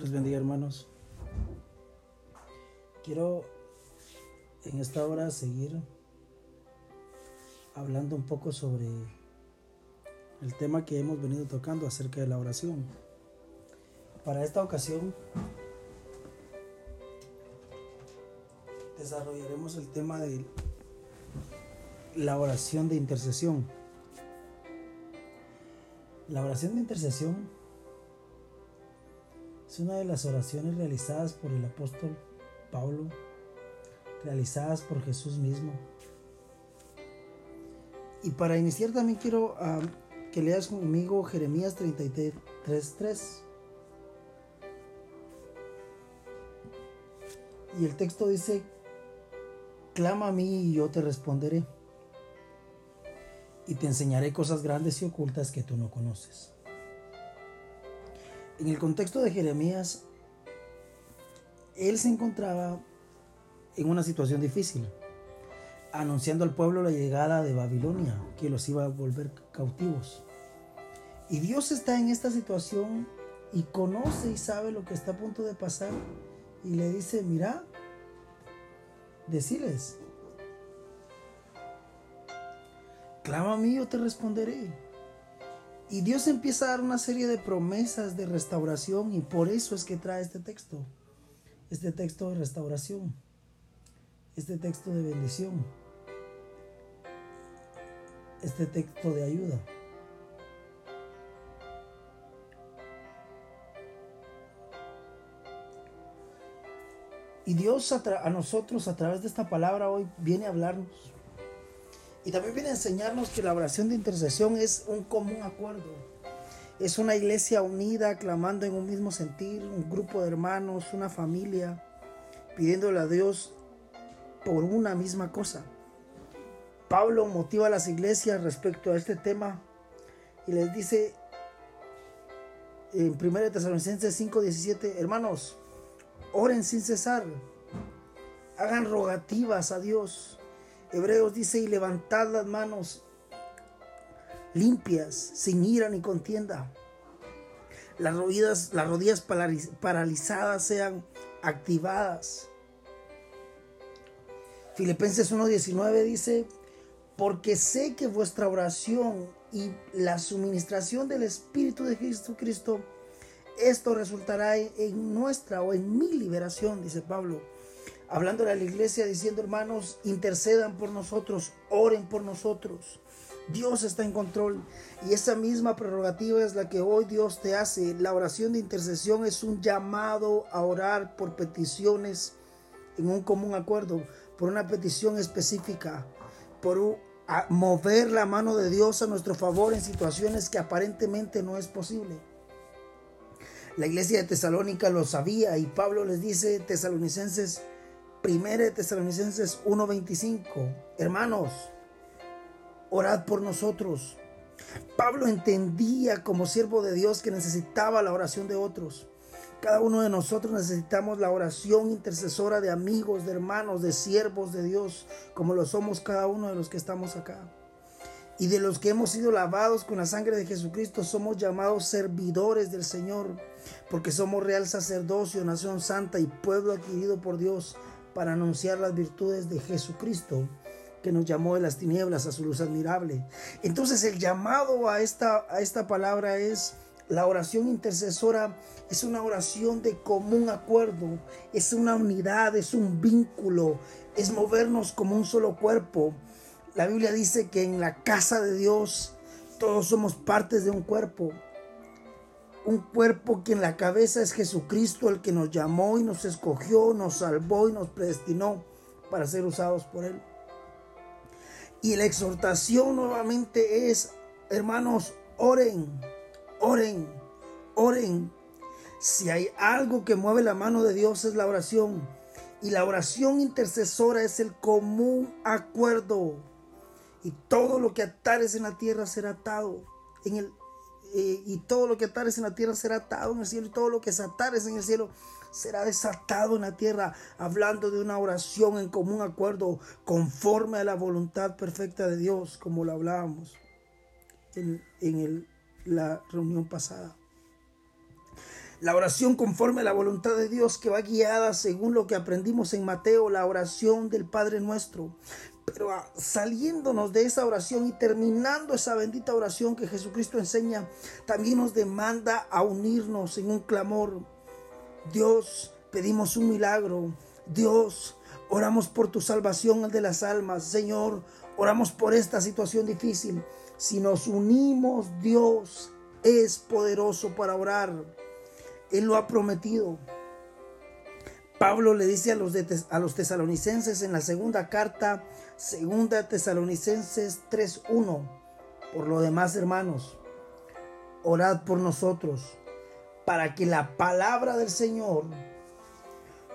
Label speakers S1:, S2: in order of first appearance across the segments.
S1: los bendiga hermanos. Quiero en esta hora seguir hablando un poco sobre el tema que hemos venido tocando acerca de la oración. Para esta ocasión desarrollaremos el tema de la oración de intercesión. La oración de intercesión es una de las oraciones realizadas por el apóstol Pablo, realizadas por Jesús mismo. Y para iniciar también quiero uh, que leas conmigo Jeremías 33.3. Y el texto dice, clama a mí y yo te responderé. Y te enseñaré cosas grandes y ocultas que tú no conoces. En el contexto de Jeremías, él se encontraba en una situación difícil, anunciando al pueblo la llegada de Babilonia, que los iba a volver cautivos. Y Dios está en esta situación y conoce y sabe lo que está a punto de pasar y le dice, mira, deciles, clama a mí, yo te responderé. Y Dios empieza a dar una serie de promesas de restauración y por eso es que trae este texto. Este texto de restauración. Este texto de bendición. Este texto de ayuda. Y Dios a, nosotros a través de esta palabra hoy viene a hablarnos y también viene a enseñarnos que la oración de intercesión es un común acuerdo. Es una iglesia unida, clamando en un mismo sentir, un grupo de hermanos, una familia, pidiéndole a Dios por una misma cosa. Pablo motiva a las iglesias respecto a este tema y les dice en 1 Tesalonicenses 5:17, hermanos, oren sin cesar, hagan rogativas a Dios Hebreos dice, y levantad las manos limpias, sin ira ni contienda. Las rodillas, las rodillas paralizadas sean activadas. Filipenses 1.19 dice, porque sé que vuestra oración y la suministración del Espíritu de Jesucristo, esto resultará en nuestra o en mi liberación, dice Pablo hablándole a la iglesia diciendo, hermanos, intercedan por nosotros, oren por nosotros. Dios está en control y esa misma prerrogativa es la que hoy Dios te hace. La oración de intercesión es un llamado a orar por peticiones en un común acuerdo, por una petición específica, por mover la mano de Dios a nuestro favor en situaciones que aparentemente no es posible. La iglesia de Tesalónica lo sabía y Pablo les dice, tesalonicenses, Primera de Tesalonicenses 1:25. Hermanos, orad por nosotros. Pablo entendía como siervo de Dios que necesitaba la oración de otros. Cada uno de nosotros necesitamos la oración intercesora de amigos, de hermanos, de siervos de Dios, como lo somos cada uno de los que estamos acá. Y de los que hemos sido lavados con la sangre de Jesucristo, somos llamados servidores del Señor, porque somos real sacerdocio, nación santa y pueblo adquirido por Dios para anunciar las virtudes de Jesucristo que nos llamó de las tinieblas a su luz admirable. Entonces el llamado a esta, a esta palabra es la oración intercesora, es una oración de común acuerdo, es una unidad, es un vínculo, es movernos como un solo cuerpo. La Biblia dice que en la casa de Dios todos somos partes de un cuerpo un cuerpo que en la cabeza es Jesucristo, el que nos llamó y nos escogió, nos salvó y nos predestinó para ser usados por Él. Y la exhortación nuevamente es, hermanos, oren, oren, oren. Si hay algo que mueve la mano de Dios es la oración. Y la oración intercesora es el común acuerdo. Y todo lo que atares en la tierra será atado en el eh, y todo lo que atares en la tierra será atado en el cielo, y todo lo que desatares en el cielo será desatado en la tierra, hablando de una oración en común acuerdo, conforme a la voluntad perfecta de Dios, como lo hablábamos en, en la reunión pasada. La oración conforme a la voluntad de Dios que va guiada según lo que aprendimos en Mateo, la oración del Padre nuestro. Pero ah, saliéndonos de esa oración y terminando esa bendita oración que Jesucristo enseña, también nos demanda a unirnos en un clamor. Dios, pedimos un milagro. Dios, oramos por tu salvación de las almas. Señor, oramos por esta situación difícil. Si nos unimos, Dios es poderoso para orar. Él lo ha prometido. Pablo le dice a los, a los tesalonicenses en la segunda carta, segunda tesalonicenses 3.1, por lo demás hermanos, orad por nosotros, para que la palabra del Señor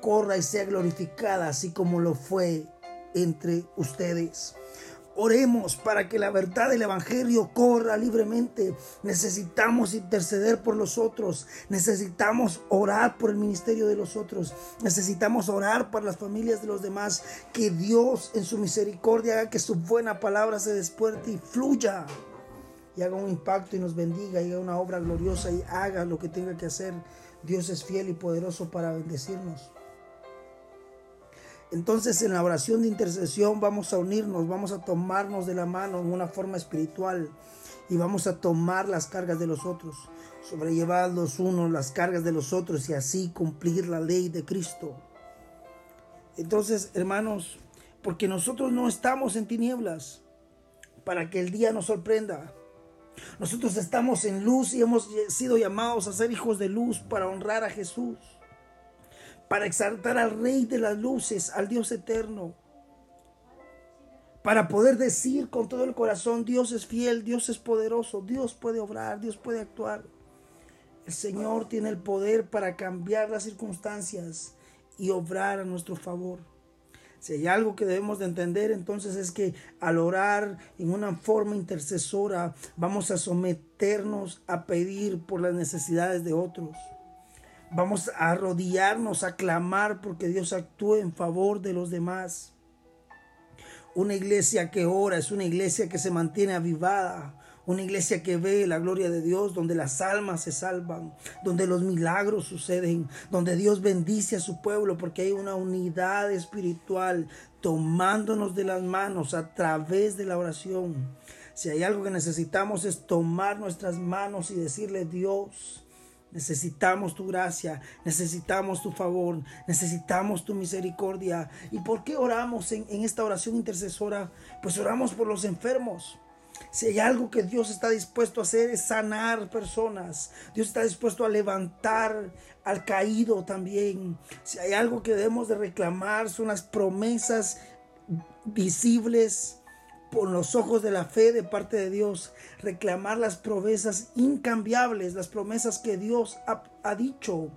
S1: corra y sea glorificada, así como lo fue entre ustedes. Oremos para que la verdad del Evangelio corra libremente. Necesitamos interceder por los otros. Necesitamos orar por el ministerio de los otros. Necesitamos orar por las familias de los demás. Que Dios en su misericordia haga que su buena palabra se despierte y fluya. Y haga un impacto y nos bendiga y haga una obra gloriosa y haga lo que tenga que hacer. Dios es fiel y poderoso para bendecirnos. Entonces en la oración de intercesión vamos a unirnos, vamos a tomarnos de la mano en una forma espiritual y vamos a tomar las cargas de los otros, sobrellevar los unos las cargas de los otros y así cumplir la ley de Cristo. Entonces, hermanos, porque nosotros no estamos en tinieblas para que el día nos sorprenda. Nosotros estamos en luz y hemos sido llamados a ser hijos de luz para honrar a Jesús para exaltar al Rey de las Luces, al Dios eterno, para poder decir con todo el corazón, Dios es fiel, Dios es poderoso, Dios puede obrar, Dios puede actuar. El Señor tiene el poder para cambiar las circunstancias y obrar a nuestro favor. Si hay algo que debemos de entender, entonces es que al orar en una forma intercesora, vamos a someternos a pedir por las necesidades de otros. Vamos a arrodillarnos, a clamar porque Dios actúe en favor de los demás. Una iglesia que ora es una iglesia que se mantiene avivada, una iglesia que ve la gloria de Dios, donde las almas se salvan, donde los milagros suceden, donde Dios bendice a su pueblo, porque hay una unidad espiritual tomándonos de las manos a través de la oración. Si hay algo que necesitamos es tomar nuestras manos y decirle, Dios, Necesitamos tu gracia, necesitamos tu favor, necesitamos tu misericordia. ¿Y por qué oramos en, esta oración intercesora? Pues oramos por los enfermos. Si hay algo que Dios está dispuesto a hacer es sanar personas. Dios está dispuesto a levantar al caído también. Si hay algo que debemos de reclamar son las promesas visibles con los ojos de la fe de parte de Dios, reclamar las promesas incambiables, las promesas que Dios ha, ha dicho.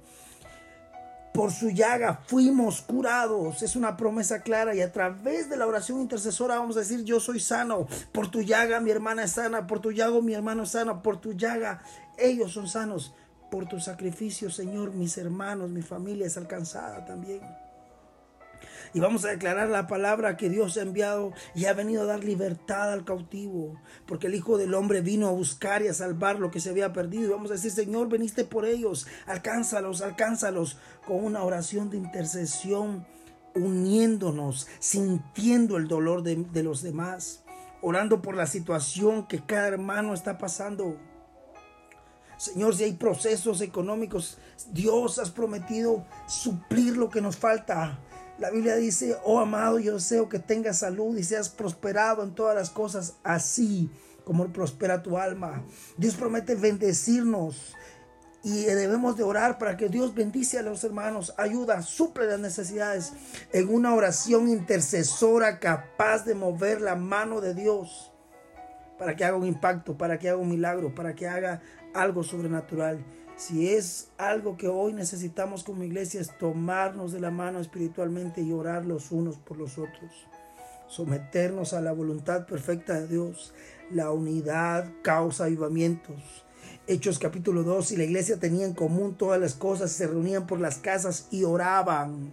S1: Por su llaga fuimos curados. Es una promesa clara y a través de la oración intercesora vamos a decir, yo soy sano. Por tu llaga mi hermana es sana. Por tu llaga mi hermano es sano. Por tu llaga ellos son sanos. Por tu sacrificio, Señor, mis hermanos, mi familia es alcanzada también. Y vamos a declarar la palabra que Dios ha enviado y ha venido a dar libertad al cautivo. Porque el Hijo del Hombre vino a buscar y a salvar lo que se había perdido. Y vamos a decir, Señor, veniste por ellos. Alcánzalos, alcánzalos. Con una oración de intercesión, uniéndonos, sintiendo el dolor de, de los demás. Orando por la situación que cada hermano está pasando. Señor, si hay procesos económicos, Dios has prometido suplir lo que nos falta. La Biblia dice, oh amado, yo deseo que tengas salud y seas prosperado en todas las cosas, así como prospera tu alma. Dios promete bendecirnos y debemos de orar para que Dios bendice a los hermanos, ayuda, suple las necesidades en una oración intercesora capaz de mover la mano de Dios para que haga un impacto, para que haga un milagro, para que haga algo sobrenatural. Si es algo que hoy necesitamos como iglesia es tomarnos de la mano espiritualmente y orar los unos por los otros. Someternos a la voluntad perfecta de Dios. La unidad causa avivamientos. Hechos capítulo 2, y la iglesia tenía en común todas las cosas, se reunían por las casas y oraban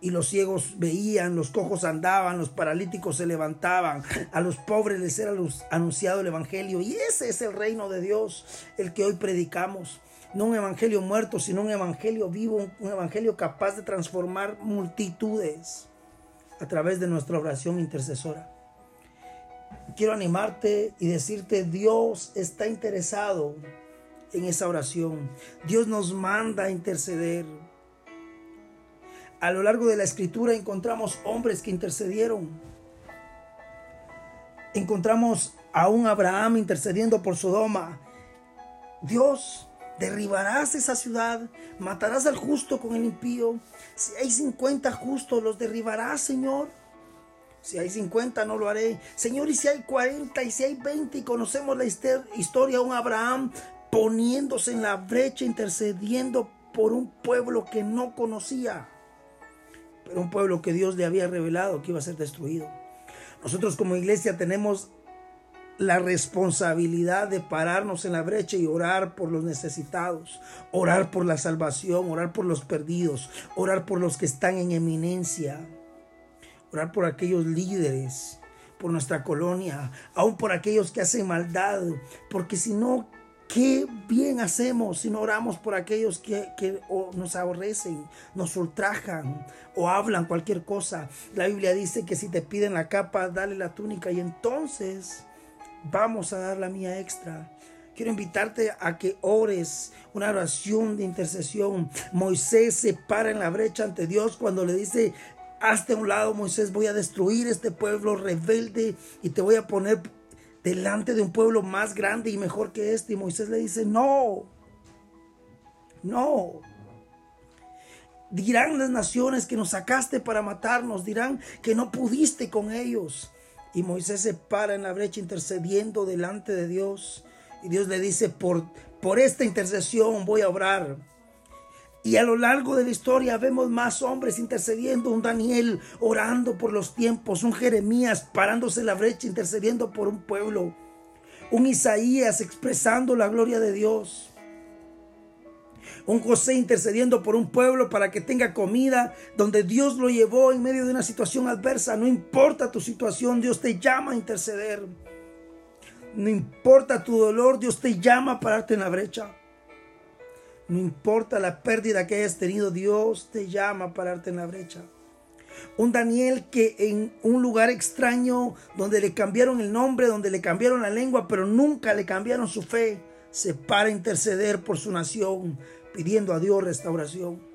S1: y los ciegos veían, los cojos andaban, los paralíticos se levantaban, a los pobres les era anunciado el Evangelio. Y ese es el reino de Dios, el que hoy predicamos. No un evangelio muerto, sino un evangelio vivo, un evangelio capaz de transformar multitudes a través de nuestra oración intercesora. Quiero animarte y decirte, Dios está interesado en esa oración. Dios nos manda a interceder. A lo largo de la escritura encontramos hombres que intercedieron. Encontramos a un Abraham intercediendo por Sodoma. Dios, derribarás esa ciudad, matarás al justo con el impío. Si hay 50 justos, los derribarás, Señor. Si hay 50, no lo haré. Señor, y si hay 40, y si hay 20, y conocemos la historia un Abraham poniéndose en la brecha, intercediendo por un pueblo que no conocía, pero un pueblo que Dios le había revelado que iba a ser destruido. Nosotros como iglesia tenemos la responsabilidad de pararnos en la brecha y orar por los necesitados, orar por la salvación, orar por los perdidos, orar por los que están en eminencia, orar por aquellos líderes, por nuestra colonia, aún por aquellos que hacen maldad, porque si no, Qué bien hacemos si no oramos por aquellos que, nos aborrecen, nos ultrajan o hablan cualquier cosa. La Biblia dice que si te piden la capa, dale la túnica y entonces vamos a dar la mía extra. Quiero invitarte a que ores una oración de intercesión. Moisés se para en la brecha ante Dios cuando le dice, hazte a un lado, Moisés, voy a destruir este pueblo rebelde y te voy a poner delante de un pueblo más grande y mejor que este. Y Moisés le dice, no, no. Dirán las naciones que nos sacaste para matarnos, dirán que no pudiste con ellos. Y Moisés se para en la brecha intercediendo delante de Dios. Y Dios le dice, por, por esta intercesión voy a obrar. Y a lo largo de la historia vemos más hombres intercediendo, un Daniel orando por los tiempos, un Jeremías parándose la brecha intercediendo por un pueblo, un Isaías expresando la gloria de Dios, un José intercediendo por un pueblo para que tenga comida, donde Dios lo llevó en medio de una situación adversa. No importa tu situación, Dios te llama a interceder. No importa tu dolor, Dios te llama a pararte en la brecha. No importa la pérdida que hayas tenido, Dios te llama a pararte en la brecha. Un Daniel que en un lugar extraño, donde le cambiaron el nombre, donde le cambiaron la lengua, pero nunca le cambiaron su fe, se para a interceder por su nación, pidiendo a Dios restauración.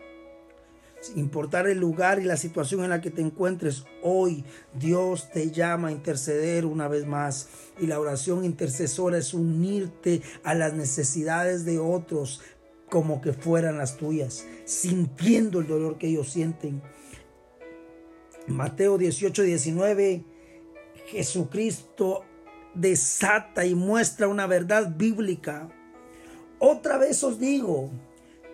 S1: Sin importar el lugar y la situación en la que te encuentres, hoy Dios te llama a interceder una vez más. Y la oración intercesora es unirte a las necesidades de otros, como que fueran las tuyas, sintiendo el dolor que ellos sienten. Mateo 18, 19, Jesucristo desata y muestra una verdad bíblica. Otra vez os digo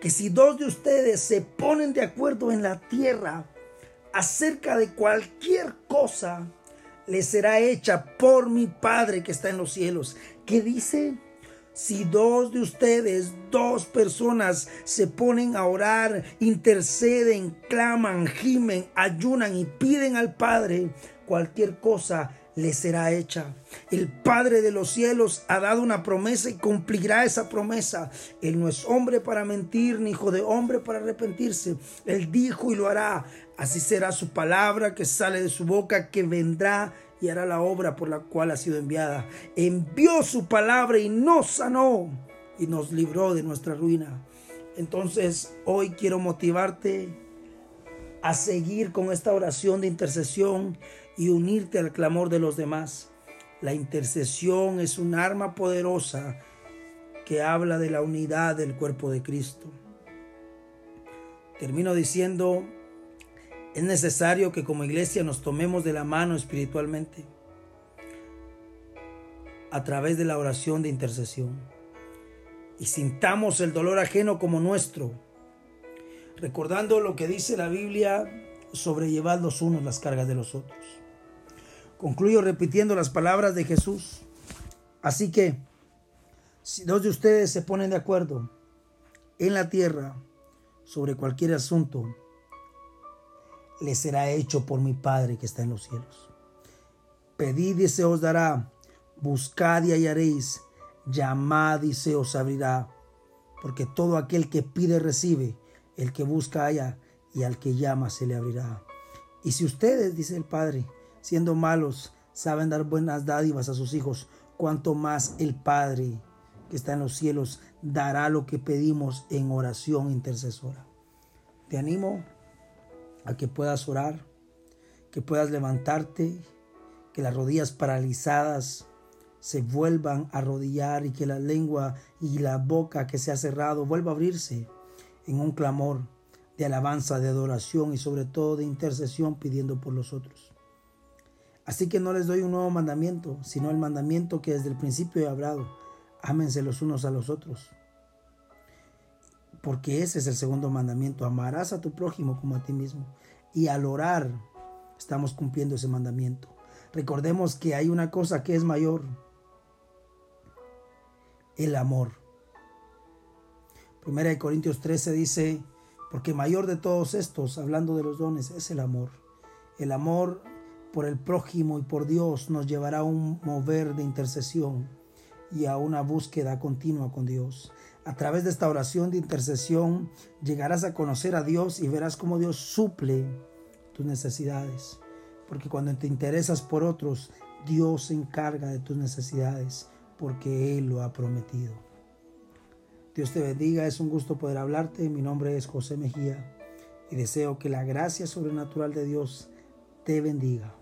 S1: que si dos de ustedes se ponen de acuerdo en la tierra acerca de cualquier cosa, les será hecha por mi Padre que está en los cielos. ¿Qué dice? Si dos de ustedes, dos personas, se ponen a orar, interceden, claman, gimen, ayunan y piden al Padre, cualquier cosa les será hecha. El Padre de los cielos ha dado una promesa y cumplirá esa promesa. Él no es hombre para mentir, ni hijo de hombre para arrepentirse. Él dijo y lo hará. Así será su palabra que sale de su boca, que vendrá y hará la obra por la cual ha sido enviada. Envió su palabra y nos sanó y nos libró de nuestra ruina. Entonces hoy quiero motivarte a seguir con esta oración de intercesión y unirte al clamor de los demás. La intercesión es un arma poderosa que habla de la unidad del cuerpo de Cristo. Termino diciendo, es necesario que como iglesia nos tomemos de la mano espiritualmente a través de la oración de intercesión y sintamos el dolor ajeno como nuestro, recordando lo que dice la Biblia sobre llevar los unos las cargas de los otros. Concluyo repitiendo las palabras de Jesús. Así que, si dos de ustedes se ponen de acuerdo en la tierra sobre cualquier asunto, le será hecho por mi Padre que está en los cielos. Pedid y se os dará, buscad y hallaréis, llamad y se os abrirá, porque todo aquel que pide recibe, el que busca halla, y al que llama se le abrirá. Y si ustedes, dice el Padre, siendo malos, saben dar buenas dádivas a sus hijos, cuanto más el Padre que está en los cielos dará lo que pedimos en oración intercesora. Te animo a que puedas orar, que puedas levantarte, que las rodillas paralizadas se vuelvan a arrodillar y que la lengua y la boca que se ha cerrado vuelva a abrirse en un clamor de alabanza, de adoración y sobre todo de intercesión pidiendo por los otros. Así que no les doy un nuevo mandamiento, sino el mandamiento que desde el principio he hablado. Ámense los unos a los otros. Porque ese es el segundo mandamiento. Amarás a tu prójimo como a ti mismo. Y al orar estamos cumpliendo ese mandamiento. Recordemos que hay una cosa que es mayor. El amor. Primera de Corintios 13 dice, porque mayor de todos estos, hablando de los dones, es el amor. El amor por el prójimo y por Dios nos llevará a un mover de intercesión y a una búsqueda continua con Dios. A través de esta oración de intercesión llegarás a conocer a Dios y verás cómo Dios suple tus necesidades. Porque cuando te interesas por otros, Dios se encarga de tus necesidades porque Él lo ha prometido. Dios te bendiga, es un gusto poder hablarte. Mi nombre es José Mejía y deseo que la gracia sobrenatural de Dios te bendiga.